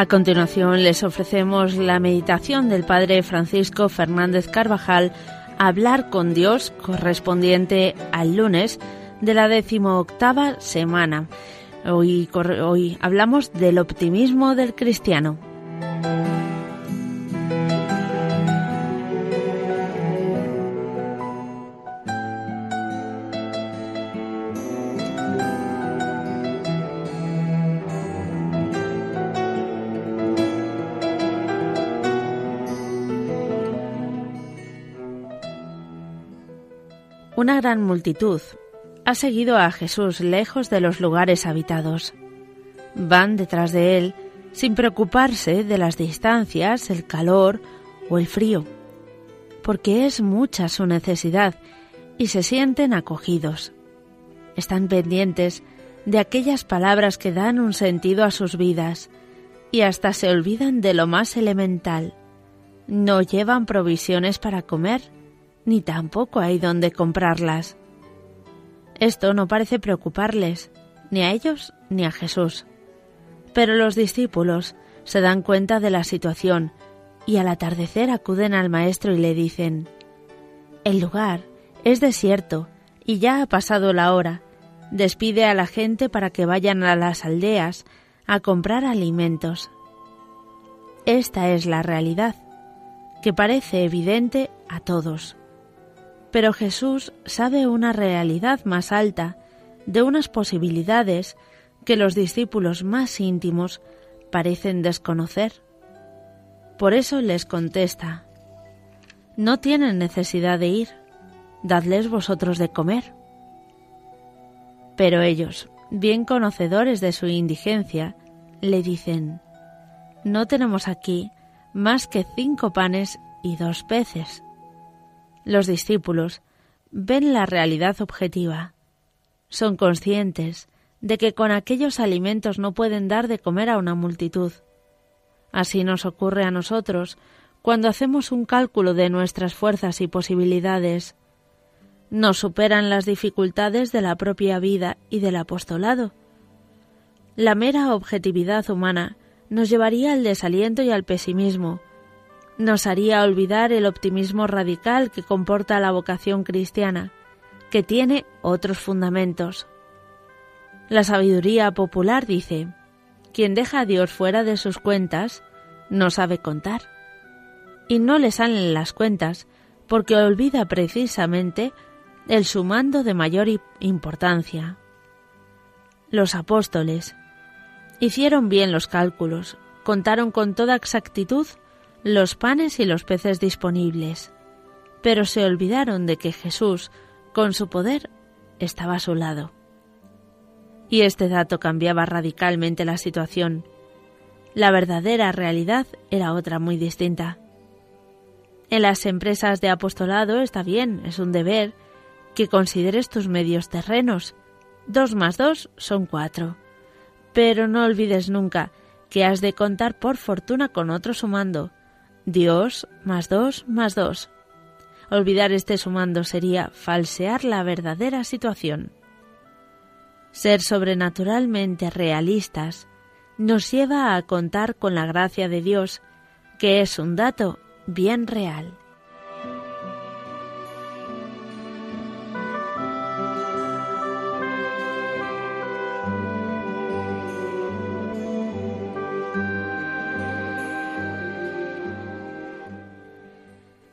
A continuación les ofrecemos la meditación del Padre Francisco Fernández Carvajal, Hablar con Dios, correspondiente al lunes de la decimoctava semana. Hoy, hoy hablamos del optimismo del cristiano. Una gran multitud ha seguido a Jesús lejos de los lugares habitados. Van detrás de él sin preocuparse de las distancias, el calor o el frío, porque es mucha su necesidad y se sienten acogidos. Están pendientes de aquellas palabras que dan un sentido a sus vidas y hasta se olvidan de lo más elemental. No llevan provisiones para comer ni tampoco hay dónde comprarlas. Esto no parece preocuparles, ni a ellos ni a Jesús. Pero los discípulos se dan cuenta de la situación y al atardecer acuden al Maestro y le dicen, El lugar es desierto y ya ha pasado la hora. Despide a la gente para que vayan a las aldeas a comprar alimentos. Esta es la realidad, que parece evidente a todos. Pero Jesús sabe una realidad más alta, de unas posibilidades que los discípulos más íntimos parecen desconocer. Por eso les contesta, No tienen necesidad de ir, dadles vosotros de comer. Pero ellos, bien conocedores de su indigencia, le dicen, No tenemos aquí más que cinco panes y dos peces. Los discípulos ven la realidad objetiva. Son conscientes de que con aquellos alimentos no pueden dar de comer a una multitud. Así nos ocurre a nosotros cuando hacemos un cálculo de nuestras fuerzas y posibilidades. Nos superan las dificultades de la propia vida y del apostolado. La mera objetividad humana nos llevaría al desaliento y al pesimismo, nos haría olvidar el optimismo radical que comporta la vocación cristiana, que tiene otros fundamentos. La sabiduría popular dice, quien deja a Dios fuera de sus cuentas no sabe contar. Y no le salen las cuentas porque olvida precisamente el sumando de mayor importancia. Los apóstoles hicieron bien los cálculos, contaron con toda exactitud los panes y los peces disponibles, pero se olvidaron de que Jesús, con su poder, estaba a su lado. Y este dato cambiaba radicalmente la situación. La verdadera realidad era otra muy distinta. En las empresas de apostolado está bien, es un deber, que consideres tus medios terrenos. Dos más dos son cuatro. Pero no olvides nunca que has de contar por fortuna con otro sumando, Dios más dos más dos. Olvidar este sumando sería falsear la verdadera situación. Ser sobrenaturalmente realistas nos lleva a contar con la gracia de Dios, que es un dato bien real.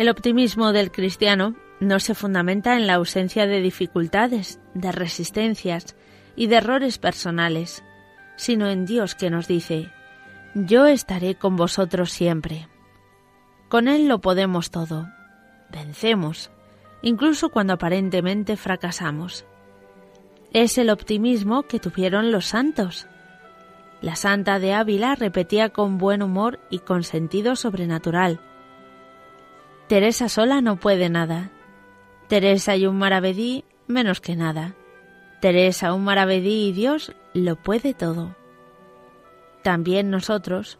El optimismo del cristiano no se fundamenta en la ausencia de dificultades, de resistencias y de errores personales, sino en Dios que nos dice, Yo estaré con vosotros siempre. Con Él lo podemos todo. Vencemos, incluso cuando aparentemente fracasamos. Es el optimismo que tuvieron los santos. La santa de Ávila repetía con buen humor y con sentido sobrenatural, Teresa sola no puede nada. Teresa y un maravedí menos que nada. Teresa, un maravedí y Dios lo puede todo. También nosotros.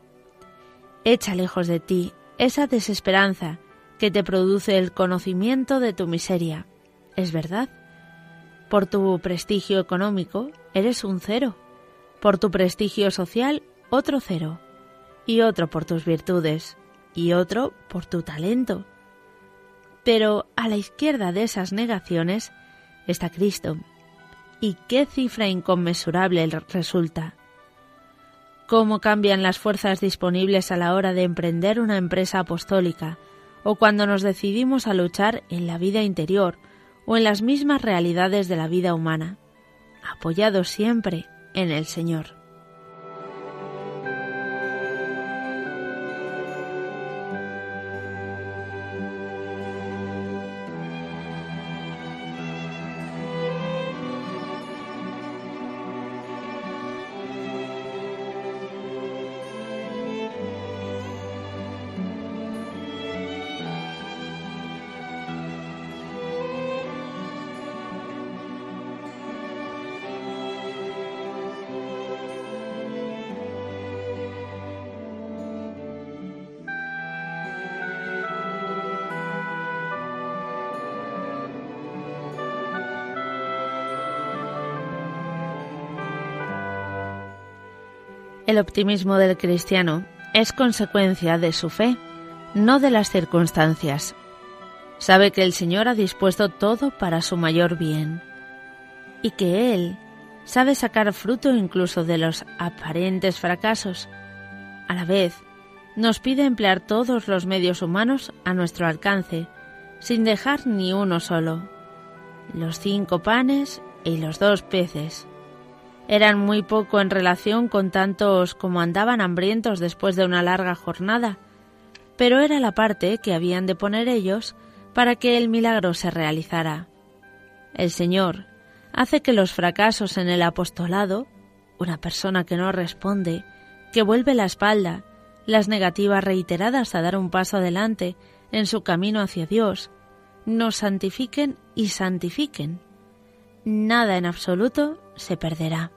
Echa lejos de ti esa desesperanza que te produce el conocimiento de tu miseria. Es verdad. Por tu prestigio económico eres un cero. Por tu prestigio social otro cero. y otro por tus virtudes, y otro por tu talento. Pero a la izquierda de esas negaciones está Cristo. ¿Y qué cifra inconmensurable resulta? ¿Cómo cambian las fuerzas disponibles a la hora de emprender una empresa apostólica o cuando nos decidimos a luchar en la vida interior o en las mismas realidades de la vida humana, apoyados siempre en el Señor? El optimismo del cristiano es consecuencia de su fe, no de las circunstancias. Sabe que el Señor ha dispuesto todo para su mayor bien y que Él sabe sacar fruto incluso de los aparentes fracasos. A la vez, nos pide emplear todos los medios humanos a nuestro alcance, sin dejar ni uno solo. Los cinco panes y los dos peces eran muy poco en relación con tantos como andaban hambrientos después de una larga jornada, pero era la parte que habían de poner ellos para que el milagro se realizara. El Señor hace que los fracasos en el apostolado, una persona que no responde, que vuelve la espalda, las negativas reiteradas a dar un paso adelante en su camino hacia Dios, nos santifiquen y santifiquen. Nada en absoluto se perderá.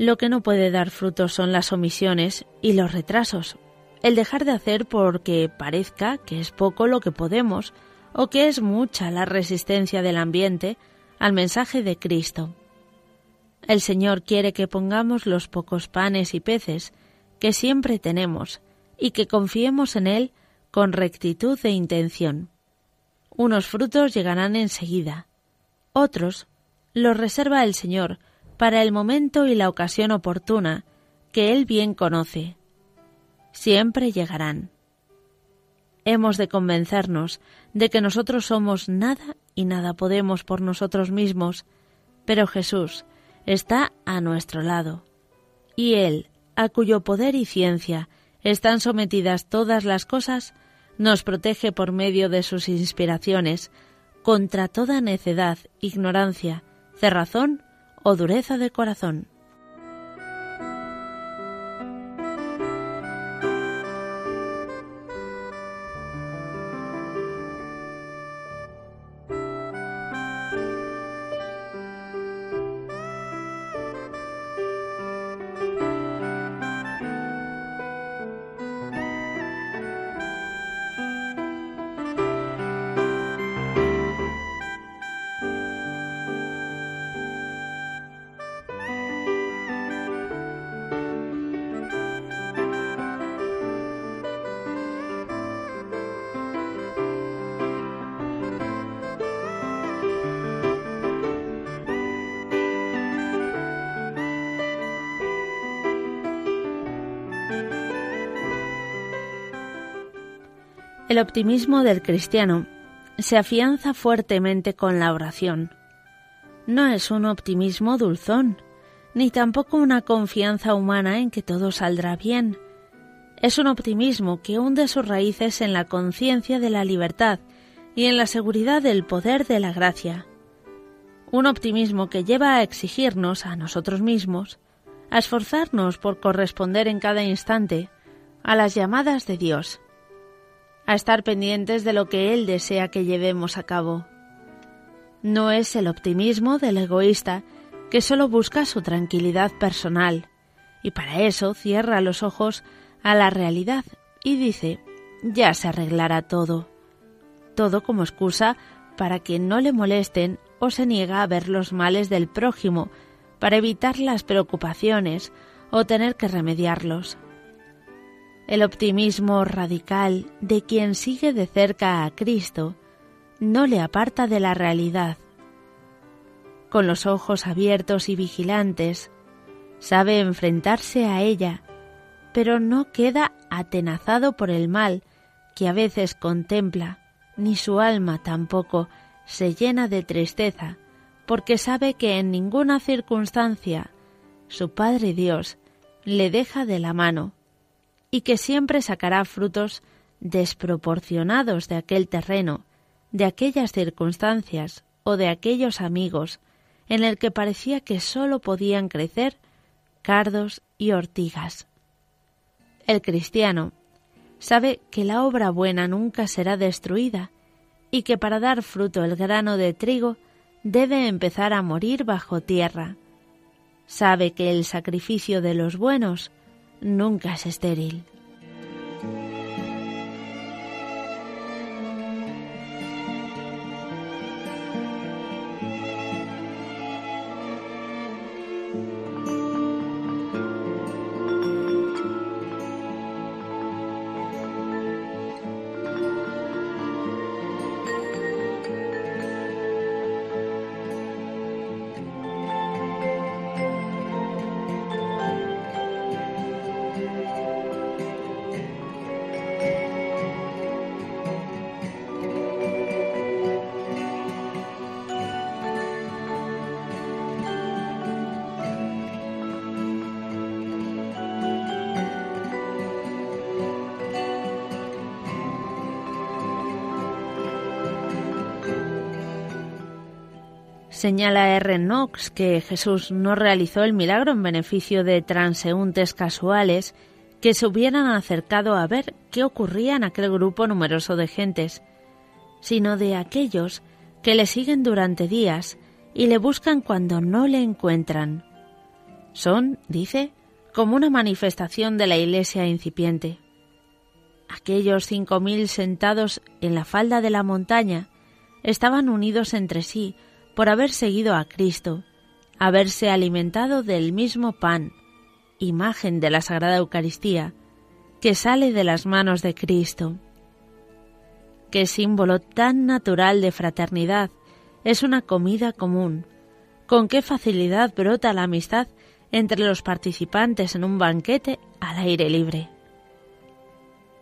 Lo que no puede dar frutos son las omisiones y los retrasos, el dejar de hacer porque parezca que es poco lo que podemos o que es mucha la resistencia del ambiente al mensaje de Cristo. El Señor quiere que pongamos los pocos panes y peces que siempre tenemos y que confiemos en Él con rectitud de intención. Unos frutos llegarán enseguida, otros los reserva el Señor para el momento y la ocasión oportuna que Él bien conoce. Siempre llegarán. Hemos de convencernos de que nosotros somos nada y nada podemos por nosotros mismos, pero Jesús está a nuestro lado, y Él, a cuyo poder y ciencia están sometidas todas las cosas, nos protege por medio de sus inspiraciones contra toda necedad, ignorancia, cerrazón o dureza de corazón. El optimismo del cristiano se afianza fuertemente con la oración. No es un optimismo dulzón, ni tampoco una confianza humana en que todo saldrá bien. Es un optimismo que hunde sus raíces en la conciencia de la libertad y en la seguridad del poder de la gracia. Un optimismo que lleva a exigirnos a nosotros mismos, a esforzarnos por corresponder en cada instante a las llamadas de Dios a estar pendientes de lo que Él desea que llevemos a cabo. No es el optimismo del egoísta que solo busca su tranquilidad personal y para eso cierra los ojos a la realidad y dice, ya se arreglará todo. Todo como excusa para que no le molesten o se niega a ver los males del prójimo, para evitar las preocupaciones o tener que remediarlos. El optimismo radical de quien sigue de cerca a Cristo no le aparta de la realidad. Con los ojos abiertos y vigilantes, sabe enfrentarse a ella, pero no queda atenazado por el mal que a veces contempla, ni su alma tampoco se llena de tristeza, porque sabe que en ninguna circunstancia su Padre Dios le deja de la mano y que siempre sacará frutos desproporcionados de aquel terreno, de aquellas circunstancias o de aquellos amigos en el que parecía que sólo podían crecer cardos y ortigas. El cristiano sabe que la obra buena nunca será destruida y que para dar fruto el grano de trigo debe empezar a morir bajo tierra. Sabe que el sacrificio de los buenos nunca es estéril. Señala R. Knox que Jesús no realizó el milagro en beneficio de transeúntes casuales que se hubieran acercado a ver qué ocurría en aquel grupo numeroso de gentes, sino de aquellos que le siguen durante días y le buscan cuando no le encuentran. Son, dice, como una manifestación de la iglesia incipiente. Aquellos cinco mil sentados en la falda de la montaña estaban unidos entre sí por haber seguido a Cristo, haberse alimentado del mismo pan, imagen de la Sagrada Eucaristía, que sale de las manos de Cristo. Qué símbolo tan natural de fraternidad es una comida común. Con qué facilidad brota la amistad entre los participantes en un banquete al aire libre.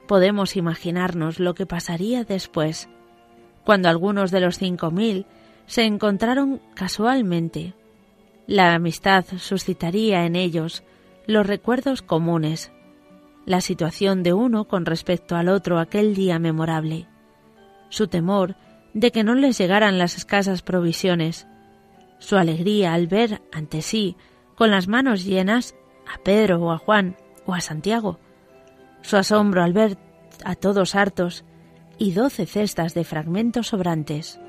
Podemos imaginarnos lo que pasaría después, cuando algunos de los cinco mil se encontraron casualmente. La amistad suscitaría en ellos los recuerdos comunes, la situación de uno con respecto al otro aquel día memorable, su temor de que no les llegaran las escasas provisiones, su alegría al ver ante sí, con las manos llenas, a Pedro o a Juan o a Santiago, su asombro al ver a todos hartos y doce cestas de fragmentos sobrantes.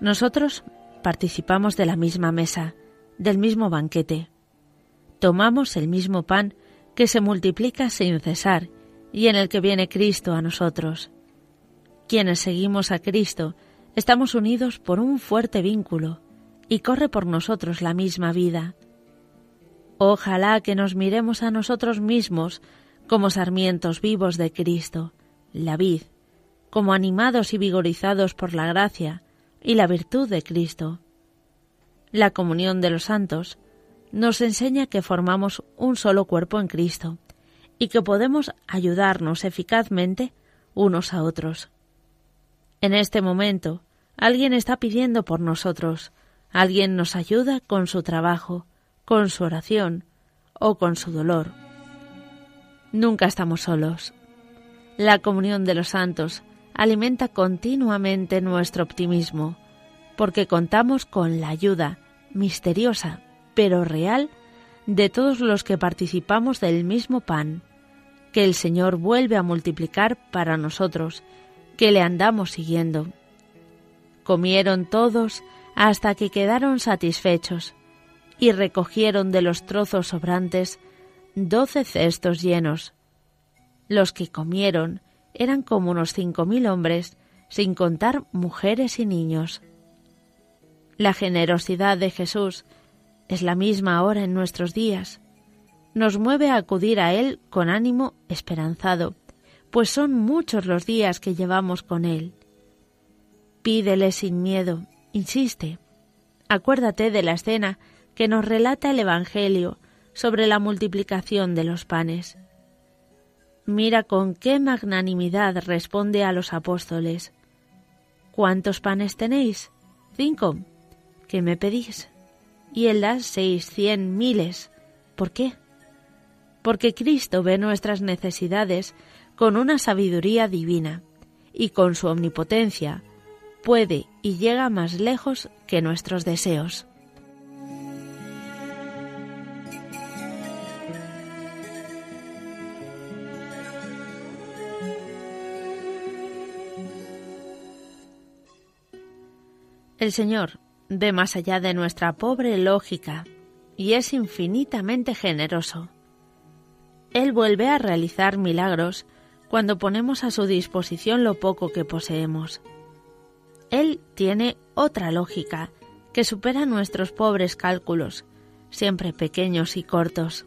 Nosotros participamos de la misma mesa, del mismo banquete. Tomamos el mismo pan que se multiplica sin cesar y en el que viene Cristo a nosotros. Quienes seguimos a Cristo estamos unidos por un fuerte vínculo y corre por nosotros la misma vida. Ojalá que nos miremos a nosotros mismos como sarmientos vivos de Cristo, la vid, como animados y vigorizados por la gracia, y la virtud de Cristo. La comunión de los santos nos enseña que formamos un solo cuerpo en Cristo y que podemos ayudarnos eficazmente unos a otros. En este momento, alguien está pidiendo por nosotros, alguien nos ayuda con su trabajo, con su oración o con su dolor. Nunca estamos solos. La comunión de los santos alimenta continuamente nuestro optimismo, porque contamos con la ayuda misteriosa, pero real, de todos los que participamos del mismo pan, que el Señor vuelve a multiplicar para nosotros, que le andamos siguiendo. Comieron todos hasta que quedaron satisfechos, y recogieron de los trozos sobrantes doce cestos llenos. Los que comieron eran como unos cinco mil hombres, sin contar mujeres y niños. La generosidad de Jesús es la misma ahora en nuestros días. Nos mueve a acudir a Él con ánimo esperanzado, pues son muchos los días que llevamos con Él. Pídele sin miedo, insiste. Acuérdate de la escena que nos relata el Evangelio sobre la multiplicación de los panes. Mira con qué magnanimidad responde a los apóstoles. ¿Cuántos panes tenéis? Cinco. ¿Qué me pedís? Y él da seis, cien, miles. ¿Por qué? Porque Cristo ve nuestras necesidades con una sabiduría divina y con su omnipotencia puede y llega más lejos que nuestros deseos. El Señor ve más allá de nuestra pobre lógica y es infinitamente generoso. Él vuelve a realizar milagros cuando ponemos a su disposición lo poco que poseemos. Él tiene otra lógica que supera nuestros pobres cálculos, siempre pequeños y cortos.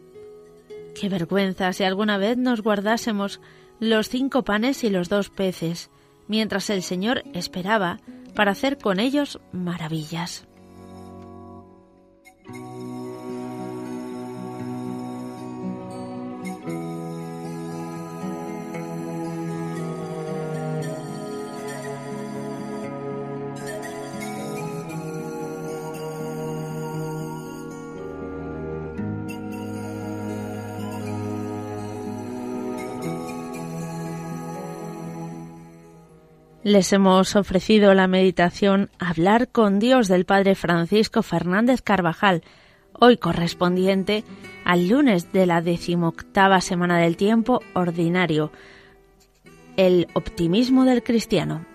Qué vergüenza si alguna vez nos guardásemos los cinco panes y los dos peces, mientras el Señor esperaba para hacer con ellos maravillas. Les hemos ofrecido la meditación Hablar con Dios del Padre Francisco Fernández Carvajal, hoy correspondiente al lunes de la decimoctava semana del tiempo ordinario. El optimismo del cristiano.